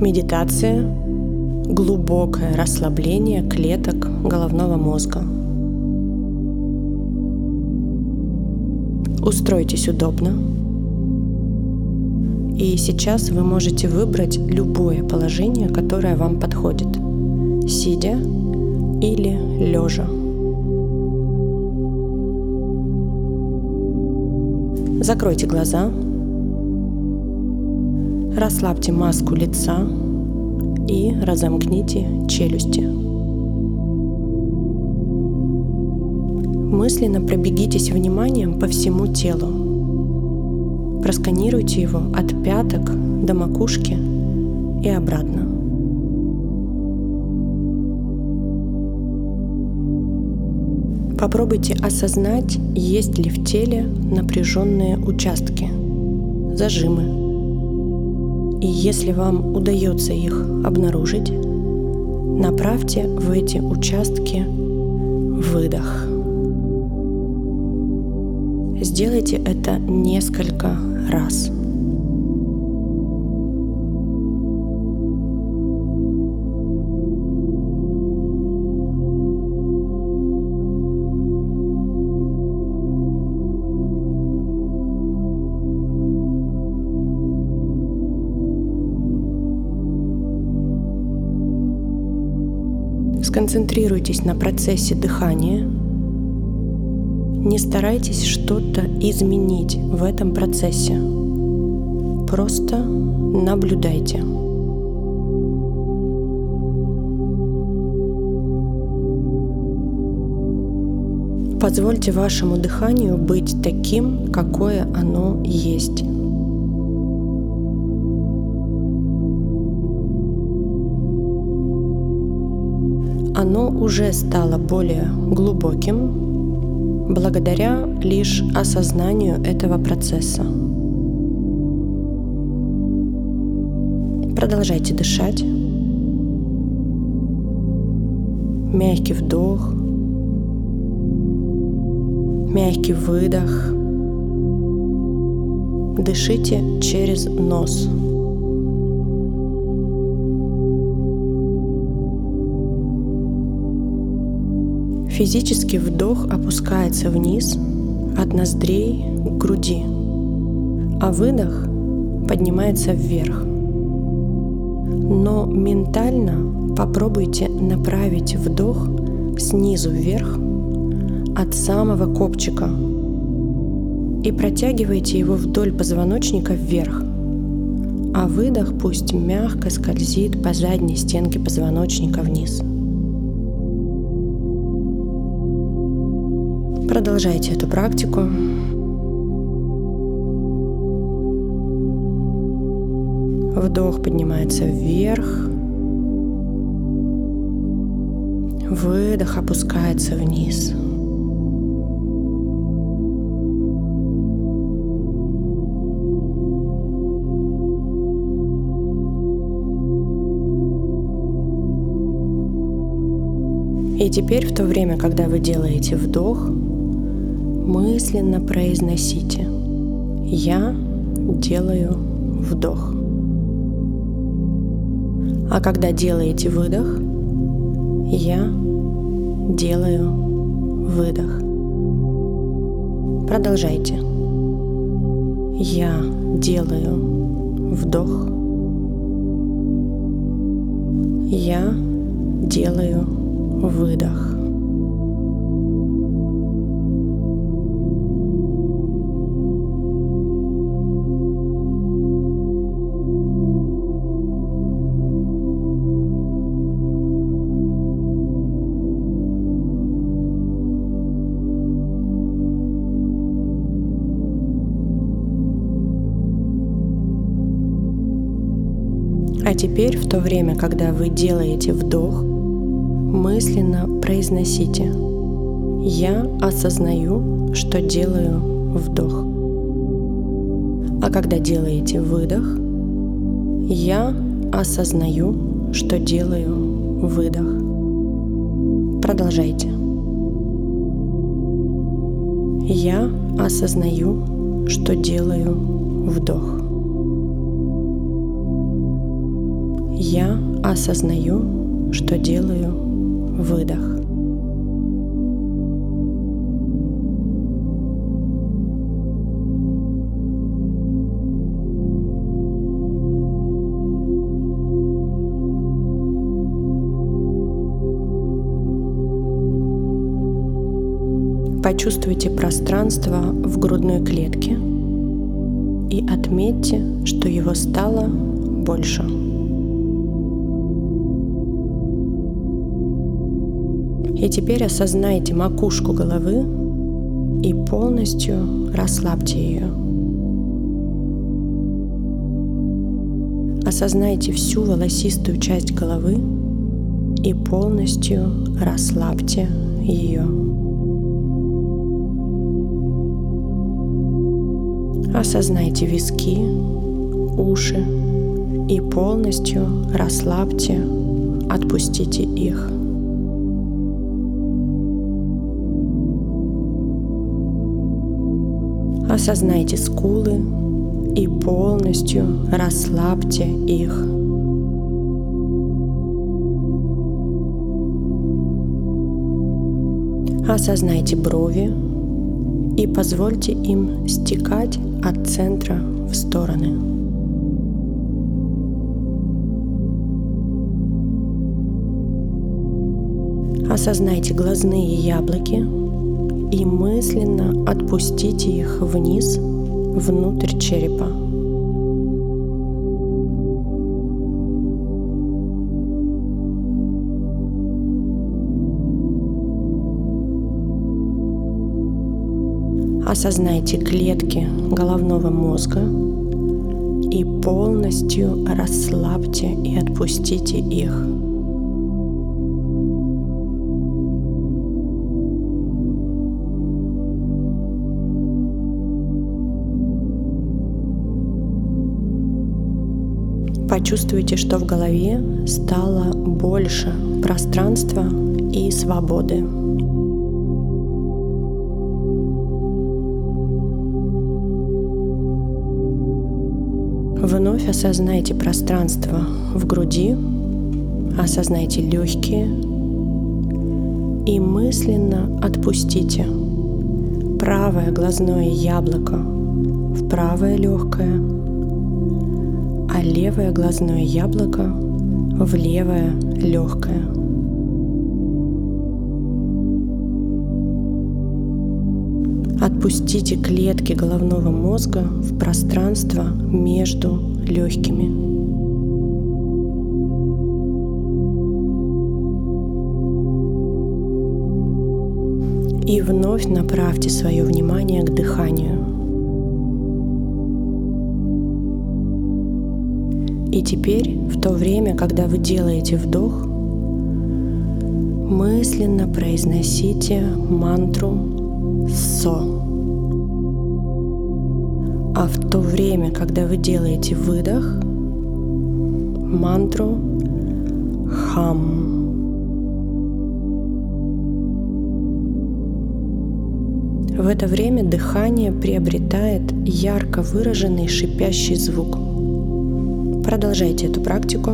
Медитация – глубокое расслабление клеток головного мозга. Устройтесь удобно. И сейчас вы можете выбрать любое положение, которое вам подходит, сидя или лежа. Закройте глаза, расслабьте маску лица и разомкните челюсти. Мысленно пробегитесь вниманием по всему телу. Просканируйте его от пяток до макушки и обратно. Попробуйте осознать, есть ли в теле напряженные участки, зажимы. И если вам удается их обнаружить, направьте в эти участки выдох. Сделайте это несколько раз. Сконцентрируйтесь на процессе дыхания. Не старайтесь что-то изменить в этом процессе. Просто наблюдайте. Позвольте вашему дыханию быть таким, какое оно есть. Оно уже стало более глубоким благодаря лишь осознанию этого процесса. Продолжайте дышать. Мягкий вдох, мягкий выдох. Дышите через нос. Физический вдох опускается вниз от ноздрей к груди, а выдох поднимается вверх. Но ментально попробуйте направить вдох снизу вверх от самого копчика и протягивайте его вдоль позвоночника вверх, а выдох пусть мягко скользит по задней стенке позвоночника вниз. Продолжайте эту практику. Вдох поднимается вверх. Выдох опускается вниз. И теперь в то время, когда вы делаете вдох, мысленно произносите «Я делаю вдох». А когда делаете выдох, я делаю выдох. Продолжайте. Я делаю вдох. Я делаю выдох. Теперь, в то время, когда вы делаете вдох, мысленно произносите «Я осознаю, что делаю вдох». А когда делаете выдох, «Я осознаю, что делаю выдох». Продолжайте. Я осознаю, что делаю вдох. Я осознаю, что делаю выдох. Почувствуйте пространство в грудной клетке и отметьте, что его стало больше. И теперь осознайте макушку головы и полностью расслабьте ее. Осознайте всю волосистую часть головы и полностью расслабьте ее. Осознайте виски, уши и полностью расслабьте, отпустите их. Осознайте скулы и полностью расслабьте их. Осознайте брови и позвольте им стекать от центра в стороны. Осознайте глазные яблоки и мысленно отпустите их вниз, внутрь черепа. Осознайте клетки головного мозга и полностью расслабьте и отпустите их. Почувствуйте, что в голове стало больше пространства и свободы. Вновь осознайте пространство в груди, осознайте легкие и мысленно отпустите правое глазное яблоко в правое легкое – а левое глазное яблоко в левое легкое. Отпустите клетки головного мозга в пространство между легкими. И вновь направьте свое внимание к дыханию. И теперь, в то время, когда вы делаете вдох, мысленно произносите мантру «со». А в то время, когда вы делаете выдох, мантру «хам». В это время дыхание приобретает ярко выраженный шипящий звук – Продолжайте эту практику.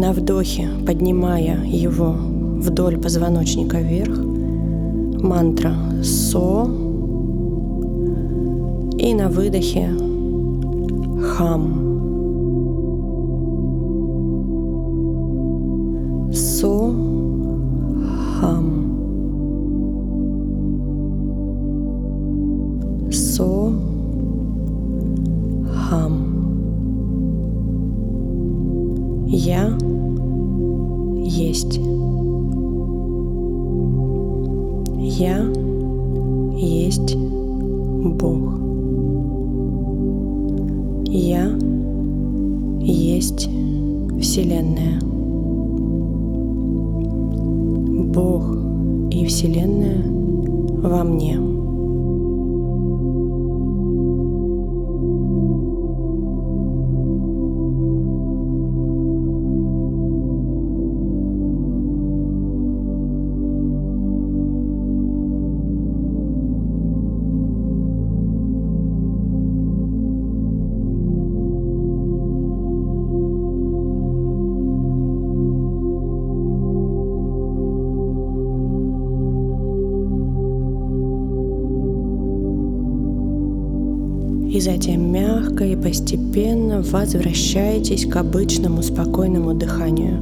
На вдохе, поднимая его вдоль позвоночника вверх, мантра «со», и на выдохе «хам». Есть. Я есть Бог. Я есть Вселенная. Бог и Вселенная во мне. И затем мягко и постепенно возвращаетесь к обычному спокойному дыханию.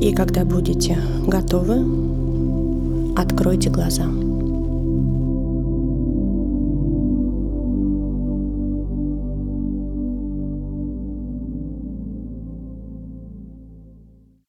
И когда будете готовы, откройте глаза.